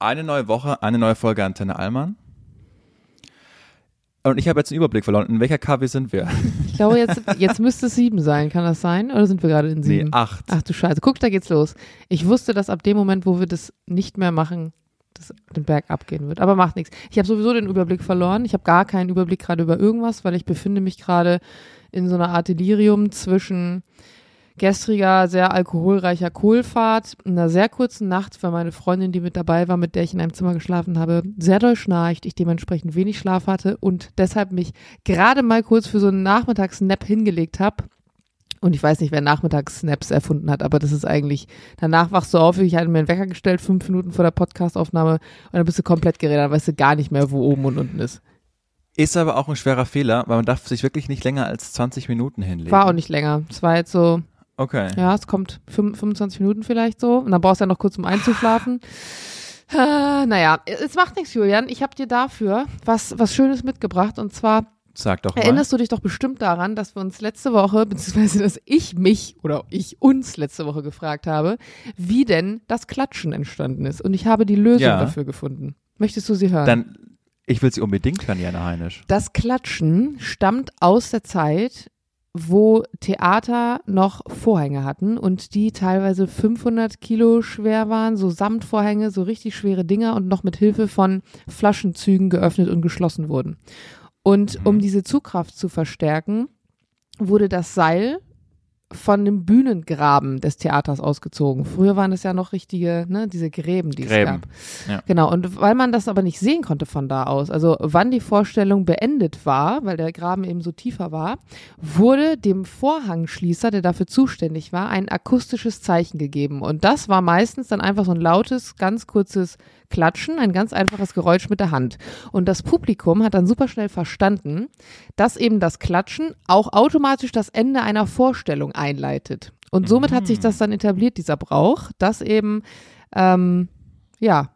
Eine neue Woche, eine neue Folge Antenne Allmann. Und ich habe jetzt einen Überblick verloren. In welcher KW sind wir? Ich glaube, jetzt, jetzt müsste es sieben sein. Kann das sein? Oder sind wir gerade in sieben? Nee, acht. Ach du Scheiße. Guck, da geht's los. Ich wusste, dass ab dem Moment, wo wir das nicht mehr machen, das den Berg abgehen wird. Aber macht nichts. Ich habe sowieso den Überblick verloren. Ich habe gar keinen Überblick gerade über irgendwas, weil ich befinde mich gerade in so einer Art Delirium zwischen gestriger, sehr alkoholreicher Kohlfahrt, einer sehr kurzen Nacht, weil meine Freundin, die mit dabei war, mit der ich in einem Zimmer geschlafen habe, sehr doll schnarcht, ich dementsprechend wenig Schlaf hatte und deshalb mich gerade mal kurz für so einen Nachmittagsnap hingelegt habe. Und ich weiß nicht, wer Nachmittagssnaps erfunden hat, aber das ist eigentlich, danach wachst du auf, ich hatte mir einen Wecker gestellt, fünf Minuten vor der Podcastaufnahme und dann bist du komplett geredet, dann weißt du gar nicht mehr, wo oben und unten ist. Ist aber auch ein schwerer Fehler, weil man darf sich wirklich nicht länger als 20 Minuten hinlegen. War auch nicht länger. Es war jetzt so, Okay. Ja, es kommt 25 Minuten vielleicht so. Und dann brauchst du ja noch kurz, um einzuschlafen. Äh, naja, es macht nichts, Julian. Ich habe dir dafür was, was Schönes mitgebracht. Und zwar Sag doch mal. erinnerst du dich doch bestimmt daran, dass wir uns letzte Woche, beziehungsweise dass ich mich oder ich uns letzte Woche gefragt habe, wie denn das Klatschen entstanden ist. Und ich habe die Lösung Ja. dafür gefunden. Möchtest du sie hören? Dann, ich will sie unbedingt hören, Jana Heinisch. Das Klatschen stammt aus der Zeit, wo Theater noch Vorhänge hatten und die teilweise 500 Kilo schwer waren, so Samtvorhänge, so richtig schwere Dinger und noch mit Hilfe von Flaschenzügen geöffnet und geschlossen wurden. Und um diese Zugkraft zu verstärken, wurde das Seil von dem Bühnengraben des Theaters ausgezogen. Früher waren es ja noch richtige, ne, diese Gräben, die es Gräben. gab. Ja. Genau, und weil man das aber nicht sehen konnte von da aus, also wann die Vorstellung beendet war, weil der Graben eben so tiefer war, wurde dem Vorhangschließer, der dafür zuständig war, ein akustisches Zeichen gegeben. Und das war meistens dann einfach so ein lautes, ganz kurzes Klatschen, ein ganz einfaches Geräusch mit der Hand. Und das Publikum hat dann super schnell verstanden, dass eben das Klatschen auch automatisch das Ende einer Vorstellung einleitet. Und somit hat sich das dann etabliert, dieser Brauch, dass eben, ähm, ja,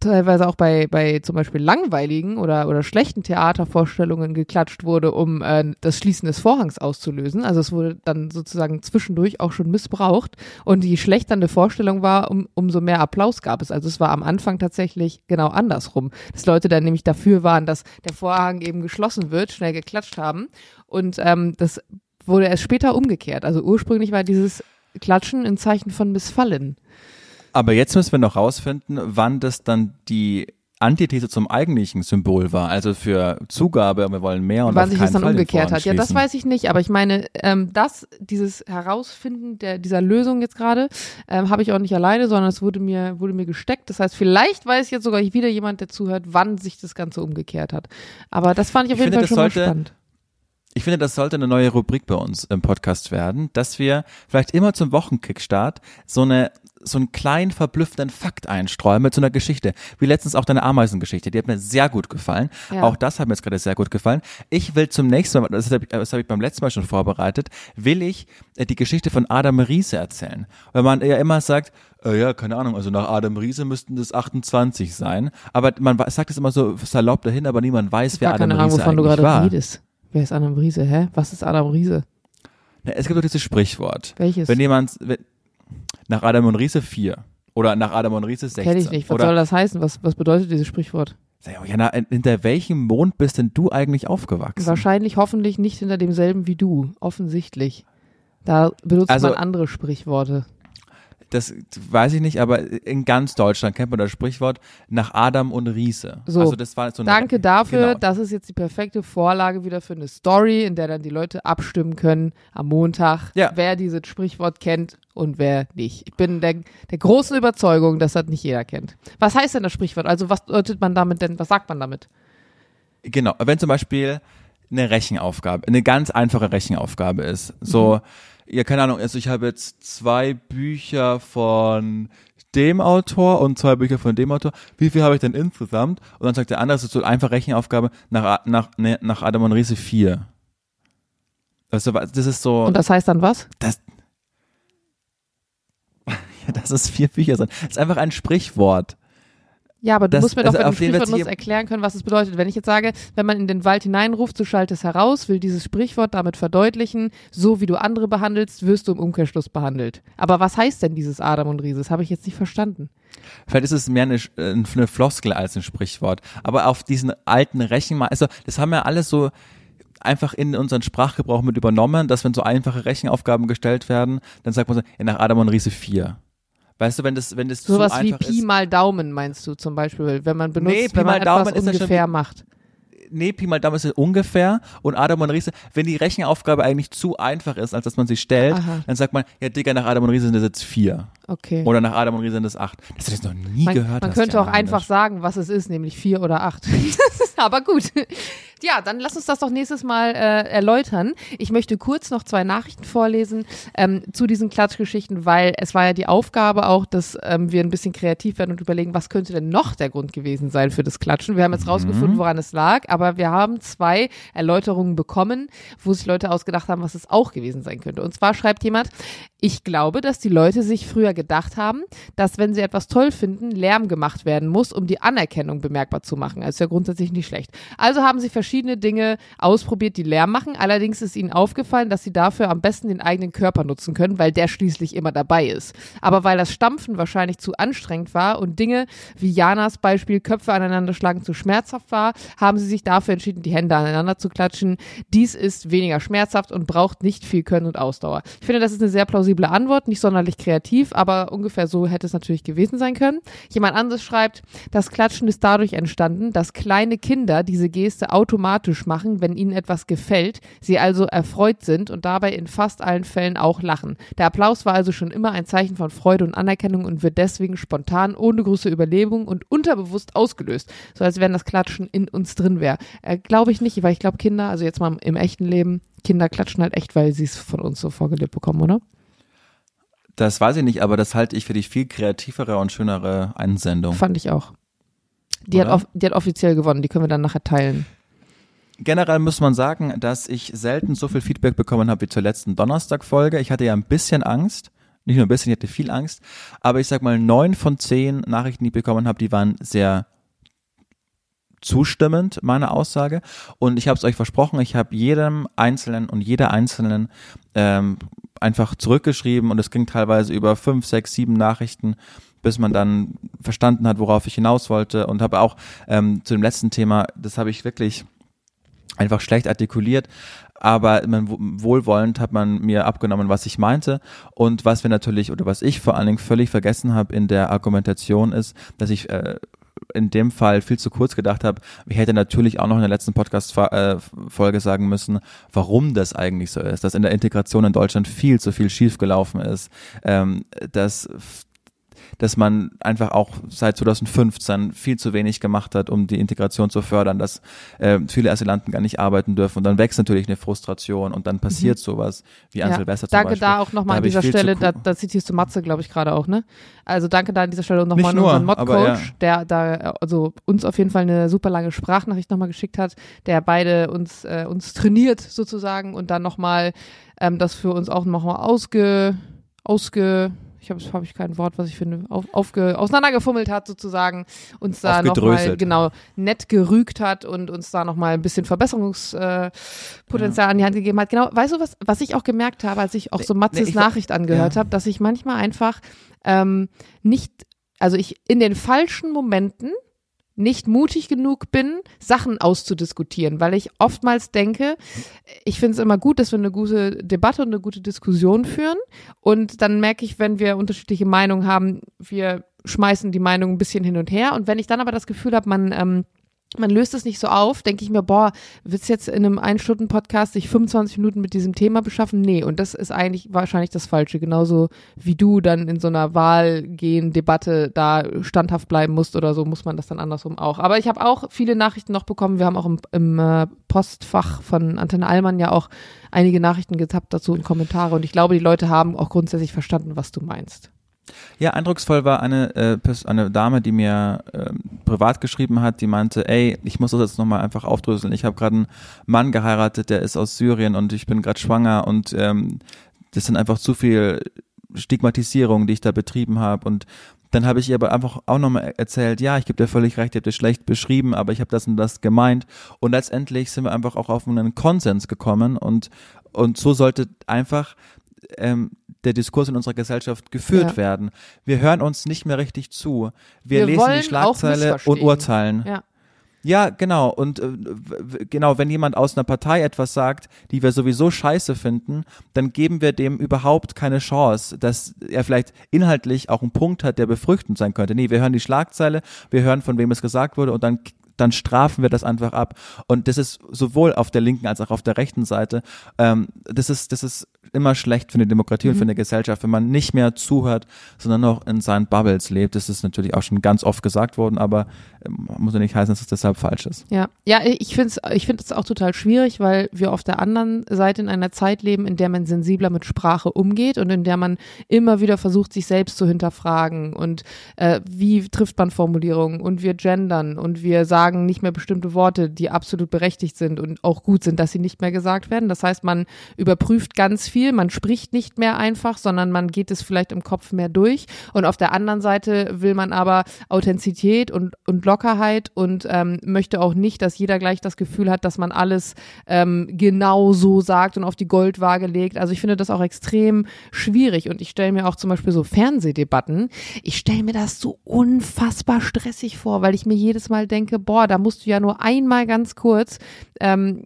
teilweise auch bei, bei zum Beispiel langweiligen oder, oder schlechten Theatervorstellungen geklatscht wurde, um äh, das Schließen des Vorhangs auszulösen. Also es wurde dann sozusagen zwischendurch auch schon missbraucht. Und je schlechter eine Vorstellung war, um, umso mehr Applaus gab es. Also es war am Anfang tatsächlich genau andersrum. Dass Leute dann nämlich dafür waren, dass der Vorhang eben geschlossen wird, schnell geklatscht haben. Und ähm, das wurde erst später umgekehrt. Also ursprünglich war dieses Klatschen ein Zeichen von Missfallen. Aber jetzt müssen wir noch rausfinden, wann das dann die Antithese zum eigentlichen Symbol war. Also für Zugabe, wir wollen mehr und wann sich das dann Fall umgekehrt hat. Ja, das weiß ich nicht, aber ich meine, ähm, das, dieses Herausfinden der, dieser Lösung jetzt gerade, ähm, habe ich auch nicht alleine, sondern es wurde mir, wurde mir gesteckt. Das heißt, vielleicht weiß jetzt sogar wieder jemand, der zuhört, wann sich das Ganze umgekehrt hat. Aber das fand ich auf Ich jeden finde, Fall schon mal spannend. Ich finde, das sollte eine neue Rubrik bei uns im Podcast werden, dass wir vielleicht immer zum Wochenkickstart so eine so einen kleinen verblüffenden Fakt einstreuen mit so einer Geschichte. Wie letztens auch deine Ameisengeschichte. Die hat mir sehr gut gefallen. Ja. Auch das hat mir jetzt gerade sehr gut gefallen. Ich will zum nächsten Mal, das habe ich, das hab ich beim letzten Mal schon vorbereitet, will ich äh, die Geschichte von Adam Riese erzählen. Weil man ja immer sagt, äh, ja, keine Ahnung, also nach Adam Riese müssten das 28 sein. Aber man sagt es immer so salopp dahin, aber niemand weiß, wer Gar Adam keine Ahnung, Riese wovon du gerade war. redest. Wer ist Adam Riese? Hä? Was ist Adam Riese? Na, Es gibt doch dieses Sprichwort. Welches? Wenn jemand wenn, nach Adam und Riese 4 oder nach Adam und Riese 16. Kenn ich nicht. Was oder, soll das heißen? Was, was bedeutet dieses Sprichwort? Sag mal, Jana, hinter welchem Mond bist denn du eigentlich aufgewachsen? Wahrscheinlich hoffentlich nicht hinter demselben wie du. Offensichtlich. Da benutzt Also- man andere Sprichworte. Das weiß ich nicht, aber in ganz Deutschland kennt man das Sprichwort nach Adam und Riese. So. Also das war so eine, Danke dafür. Genau. Das ist jetzt die perfekte Vorlage wieder für eine Story, in der dann die Leute abstimmen können am Montag, Ja. wer dieses Sprichwort kennt und wer nicht. Ich bin der, der großen Überzeugung, dass das nicht jeder kennt. Was heißt denn das Sprichwort? Also was deutet man damit denn, was sagt man damit? Genau, wenn zum Beispiel eine Rechenaufgabe, eine ganz einfache Rechenaufgabe ist, so, Mhm. Ja, keine Ahnung, also ich habe jetzt zwei Bücher von dem Autor und zwei Bücher von dem Autor, wie viel habe ich denn insgesamt? Und dann sagt der andere, das ist so eine einfache Rechenaufgabe nach, nach, ne, nach Adam und Riese 4. Also, das ist so, Und das heißt dann was? das, ja, das ist vier Bücher sind. Das ist einfach ein Sprichwort. Ja, aber du Das- musst mir doch also jeden Fall Sprichwort erklären können, was es bedeutet. Wenn ich jetzt sage, wenn man in den Wald hineinruft, so schallt es heraus, will dieses Sprichwort damit verdeutlichen, so wie du andere behandelst, wirst du im Umkehrschluss behandelt. Aber was heißt denn dieses Adam und Riese? Das habe ich jetzt nicht verstanden. Vielleicht ist es mehr eine, äh, eine Floskel als ein Sprichwort. Aber auf diesen alten Rechenmal, also das haben wir alles so einfach in unseren Sprachgebrauch mit übernommen, dass wenn so einfache Rechenaufgaben gestellt werden, dann sagt man so, ja, nach Adam und Riese 4. Weißt du, wenn das, wenn das Sowas zu wie Pi ist. mal Daumen meinst du zum Beispiel, wenn man benutzt, Nee, Pi wenn man mal Daumen etwas schon ungefähr wie- macht. Nee, Pi mal Daumen ist ungefähr und Adam und Riese, wenn die Rechenaufgabe eigentlich zu einfach ist, als dass man sie stellt, Aha. dann sagt man, ja Digga, nach Adam und Riese sind das jetzt 4. Okay. Oder nach Adam und Riese sind das 8. Das du jetzt noch nie man, gehört. man könnte auch einfach sagen, was es ist, nämlich vier oder acht. Aber gut. Ja, dann lass uns das doch nächstes Mal äh, erläutern. Ich möchte kurz noch zwei Nachrichten vorlesen ähm, zu diesen Klatschgeschichten, weil es war ja die Aufgabe auch, dass ähm, wir ein bisschen kreativ werden und überlegen, was könnte denn noch der Grund gewesen sein für das Klatschen. Wir haben jetzt rausgefunden, woran es lag, aber wir haben zwei Erläuterungen bekommen, wo sich Leute ausgedacht haben, was es auch gewesen sein könnte. Und zwar schreibt jemand, ich glaube, dass die Leute sich früher gedacht haben, dass wenn sie etwas toll finden, Lärm gemacht werden muss, um die Anerkennung bemerkbar zu machen. Also ist ja grundsätzlich nicht schlecht. Also haben sie verschiedene Dinge ausprobiert, die Lärm machen. Allerdings ist ihnen aufgefallen, dass sie dafür am besten den eigenen Körper nutzen können, weil der schließlich immer dabei ist. Aber weil das Stampfen wahrscheinlich zu anstrengend war und Dinge wie Janas Beispiel Köpfe aneinander schlagen zu schmerzhaft war, haben sie sich dafür entschieden, die Hände aneinander zu klatschen. Dies ist weniger schmerzhaft und braucht nicht viel Können und Ausdauer. Ich finde, das ist eine sehr plausible Antwort, nicht sonderlich kreativ, aber ungefähr so hätte es natürlich gewesen sein können. Jemand anderes schreibt, das Klatschen ist dadurch entstanden, dass kleine Kinder diese Geste automatisch machen, wenn ihnen etwas gefällt, sie also erfreut sind und dabei in fast allen Fällen auch lachen. Der Applaus war also schon immer ein Zeichen von Freude und Anerkennung und wird deswegen spontan, ohne große Überlegung und unterbewusst ausgelöst, so als wenn das Klatschen in uns drin wäre. Äh, glaube ich nicht, weil ich glaube, Kinder, also jetzt mal im echten Leben, Kinder klatschen halt echt, weil sie es von uns so vorgelebt bekommen, oder? Das weiß ich nicht, aber das halte ich für die viel kreativere und schönere Einsendung. Fand ich auch. Die hat, Oder? off die hat offiziell gewonnen, die können wir dann nachher teilen. Generell muss man sagen, dass ich selten so viel Feedback bekommen habe wie zur letzten Donnerstag-Folge. Ich hatte ja ein bisschen Angst. Nicht nur ein bisschen, ich hatte viel Angst. Aber ich sag mal, neun von zehn Nachrichten, die ich bekommen habe, die waren sehr zustimmend, meine Aussage. Und ich habe es euch versprochen, ich habe jedem Einzelnen und jeder Einzelnen ähm, einfach zurückgeschrieben und es ging teilweise über fünf, sechs, sieben Nachrichten, bis man dann verstanden hat, worauf ich hinaus wollte. Und habe auch ähm, zu dem letzten Thema, das habe ich wirklich einfach schlecht artikuliert, aber wohlwollend hat man mir abgenommen, was ich meinte und was wir natürlich oder was ich vor allen Dingen völlig vergessen habe in der Argumentation ist, dass ich äh, in dem Fall viel zu kurz gedacht habe. Ich hätte natürlich auch noch in der letzten Podcast-Folge sagen müssen, warum das eigentlich so ist, dass in der Integration in Deutschland viel zu viel schiefgelaufen ist, ähm, dass dass man einfach auch seit 2015 viel zu wenig gemacht hat, um die Integration zu fördern, dass äh, viele Asylanten gar nicht arbeiten dürfen und dann wächst natürlich eine Frustration und dann passiert sowas wie an Ja, Silvester zum danke Beispiel. da auch nochmal an dieser Stelle, da, da zitierst du Matze, glaube ich, gerade auch, ne? Also danke da an dieser Stelle nochmal an unseren Mod-Coach, der da also uns auf jeden Fall eine super lange Sprachnachricht nochmal geschickt hat, der beide uns, äh, uns trainiert sozusagen und dann nochmal ähm, das für uns auch nochmal ausge, ausge, ich habe hab ich kein Wort, was ich finde, auf, aufge, auseinandergefummelt hat sozusagen, uns da nochmal genau nett gerügt hat und uns da nochmal ein bisschen Verbesserungspotenzial Potenzial an die Hand gegeben hat. Genau, weißt du was, was ich auch gemerkt habe, als ich auch so Matzes nee, ich Nachricht angehört ja. habe, dass ich manchmal einfach ähm, nicht, also ich in den falschen Momenten nicht mutig genug bin, Sachen auszudiskutieren, weil ich oftmals denke, ich finde es immer gut, dass wir eine gute Debatte und eine gute Diskussion führen. Und dann merke ich, wenn wir unterschiedliche Meinungen haben, wir schmeißen die Meinung ein bisschen hin und her. Und wenn ich dann aber das Gefühl habe, man ähm, man löst es nicht so auf, denke ich mir, boah, willst du jetzt in einem Ein-Stunden-Podcast sich 25 Minuten mit diesem Thema beschaffen? Nee, und das ist eigentlich wahrscheinlich das Falsche. Genauso wie du dann in so einer Wahlgehen-Debatte da standhaft bleiben musst oder so, muss man das dann andersrum auch. Aber ich habe auch viele Nachrichten noch bekommen. Wir haben auch im, im äh, Postfach von Antenne Allmann ja auch einige Nachrichten getappt dazu und Kommentare. Und ich glaube, die Leute haben auch grundsätzlich verstanden, was du meinst. Ja, eindrucksvoll war eine, äh, eine Dame, die mir ähm, privat geschrieben hat, die meinte, ey, ich muss das jetzt nochmal einfach aufdröseln. Ich habe gerade einen Mann geheiratet, der ist aus Syrien und ich bin gerade schwanger und ähm, das sind einfach zu viel Stigmatisierung, die ich da betrieben habe und Dann habe ich ihr aber einfach auch nochmal erzählt, ja, ich gebe dir völlig recht, ihr habt das schlecht beschrieben, aber ich habe das und das gemeint. Und letztendlich sind wir einfach auch auf einen Konsens gekommen und, und so sollte einfach ähm, der Diskurs in unserer Gesellschaft geführt Ja. werden. Wir hören uns nicht mehr richtig zu. Wir, Wir lesen die Schlagzeile und urteilen. Ja. Ja, genau. Und äh, genau, wenn jemand aus einer Partei etwas sagt, die wir sowieso scheiße finden, dann geben wir dem überhaupt keine Chance, dass er vielleicht inhaltlich auch einen Punkt hat, der befruchtend sein könnte. Nee, wir hören die Schlagzeile, wir hören, von wem es gesagt wurde und dann dann strafen wir das einfach ab. Und das ist sowohl auf der linken als auch auf der rechten Seite. Ähm, das ist, das ist immer schlecht für eine Demokratie und für eine Gesellschaft, wenn man nicht mehr zuhört, sondern noch in seinen Bubbles lebt. Das ist natürlich auch schon ganz oft gesagt worden, aber ähm, muss ja nicht heißen, dass es deshalb falsch ist. Ja, ja, ich finde es ich find auch total schwierig, weil wir auf der anderen Seite in einer Zeit leben, in der man sensibler mit Sprache umgeht und in der man immer wieder versucht, sich selbst zu hinterfragen und äh, wie trifft man Formulierungen und wir gendern und wir sagen nicht mehr bestimmte Worte, die absolut berechtigt sind und auch gut sind, dass sie nicht mehr gesagt werden. Das heißt, man überprüft ganz viel, man spricht nicht mehr einfach, sondern man geht es vielleicht im Kopf mehr durch und auf der anderen Seite will man aber Authentizität und, und Lockerheit und ähm, möchte auch nicht, dass jeder gleich das Gefühl hat, dass man alles ähm, genau so sagt und auf die Goldwaage legt. Also ich finde das auch extrem schwierig und ich stelle mir auch zum Beispiel so Fernsehdebatten, ich stelle mir das so unfassbar stressig vor, weil ich mir jedes Mal denke, boah, da musst du ja nur einmal ganz kurz ähm,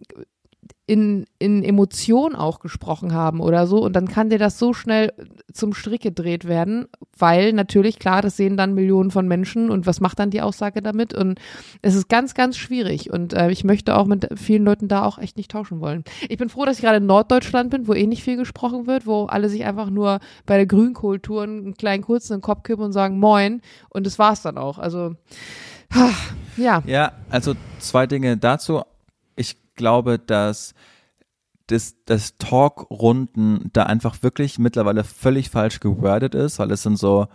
in, in Emotion auch gesprochen haben oder so. Und dann kann dir das so schnell zum Strick gedreht werden, weil natürlich, klar, das sehen dann Millionen von Menschen. Und was macht dann die Aussage damit? Und es ist ganz, ganz schwierig. Und äh, ich möchte auch mit vielen Leuten da auch echt nicht tauschen wollen. Ich bin froh, dass ich gerade in Norddeutschland bin, wo eh nicht viel gesprochen wird, wo alle sich einfach nur bei der Grünkultur einen kleinen kurzen Kopf kippen und sagen Moin. Und das war's dann auch. Also, ja. Ja, also zwei Dinge dazu. Ich glaube, dass das, das Talk-Runden da einfach wirklich mittlerweile völlig falsch gewordet ist, weil es sind so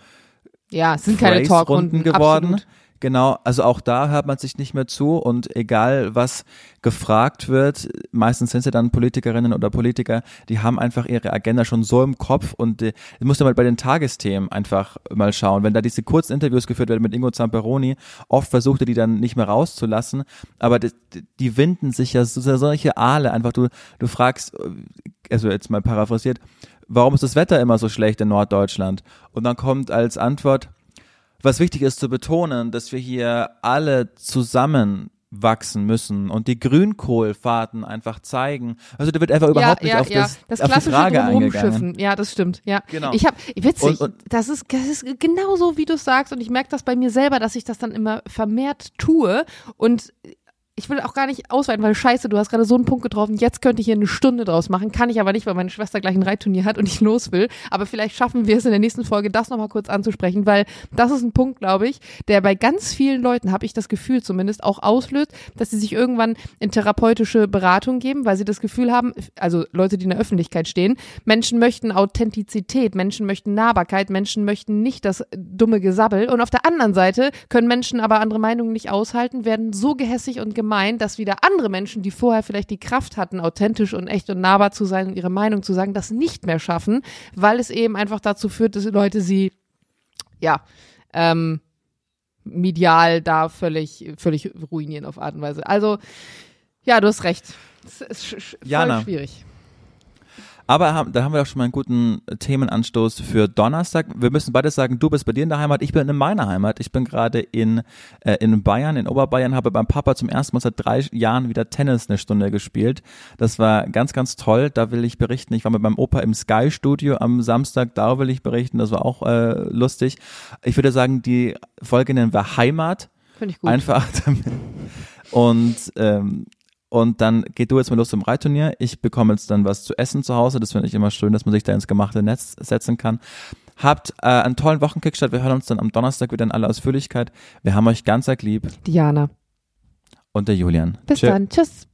Ja, es sind keine Talkrunden geworden. Absolut. Genau, also auch da hört man sich nicht mehr zu und egal was gefragt wird, meistens sind es ja dann Politikerinnen oder Politiker, die haben einfach ihre Agenda schon so im Kopf und äh, du mal bei den Tagesthemen einfach mal schauen. Wenn da diese kurzen Interviews geführt werden mit Ingo Zamperoni, oft versucht er die dann nicht mehr rauszulassen, aber die, die winden sich ja so, solche Aale einfach, du, du fragst, äh, also jetzt mal paraphrasiert, warum ist das Wetter immer so schlecht in Norddeutschland? Und dann kommt als Antwort, was wichtig ist zu betonen, dass wir hier alle zusammen wachsen müssen und die Grünkohlfahrten einfach zeigen. Also da wird einfach überhaupt nicht auf, Das, das auf die klassische Frage eingegangen. Ja, das stimmt. Ja, Genau. ich habe witzig. Und- und- das ist das ist genauso wie du es sagst und ich merke das bei mir selber, dass ich das dann immer vermehrt tue und ich will auch gar nicht ausweiten, weil scheiße, du hast gerade so einen Punkt getroffen, jetzt könnte ich hier eine Stunde draus machen, kann ich aber nicht, weil meine Schwester gleich ein Reitturnier hat und ich los will, aber vielleicht schaffen wir es in der nächsten Folge, das nochmal kurz anzusprechen, weil das ist ein Punkt, glaube ich, der bei ganz vielen Leuten, habe ich das Gefühl zumindest, auch auslöst, dass sie sich irgendwann in therapeutische Beratung geben, weil sie das Gefühl haben, also Leute, die in der Öffentlichkeit stehen, Menschen möchten Authentizität, Menschen möchten Nahbarkeit, Menschen möchten nicht das dumme Gesabbel. Und auf der anderen Seite können Menschen aber andere Meinungen nicht aushalten, werden so gehässig und gemein, dass wieder andere Menschen, die vorher vielleicht die Kraft hatten, authentisch und echt und nahbar zu sein und ihre Meinung zu sagen, das nicht mehr schaffen, weil es eben einfach dazu führt, dass Leute sie, ja, ähm, medial da völlig, völlig ruinieren auf Art und Weise. Also, ja, du hast recht. Es ist sch- Jana. schwierig. Aber haben, da haben wir doch schon mal einen guten Themenanstoß für Donnerstag. Wir müssen beide sagen, du bist bei dir in der Heimat, ich bin in meiner Heimat. Ich bin gerade in, äh, in Bayern, in Oberbayern, habe beim Papa zum ersten Mal seit drei Jahren wieder Tennis eine Stunde gespielt. Das war ganz, ganz toll. Da will ich berichten. Ich war mit meinem Opa im Sky-Studio am Samstag, da will ich berichten. Das war auch äh, lustig. Ich würde sagen, die Folge nennen wir Heimat. Finde ich gut. Einfach damit. Und, ähm, und dann geht du jetzt mal los zum Reitturnier. Ich bekomme jetzt dann was zu essen zu Hause. Das finde ich immer schön, dass man sich da ins gemachte Netz setzen kann. Habt äh, einen tollen Wochenkickstart. Wir hören uns dann am Donnerstag wieder in aller Ausführlichkeit. Wir haben euch ganz arg lieb. Diana. Und der Julian. Bis Tschö. dann. Tschüss.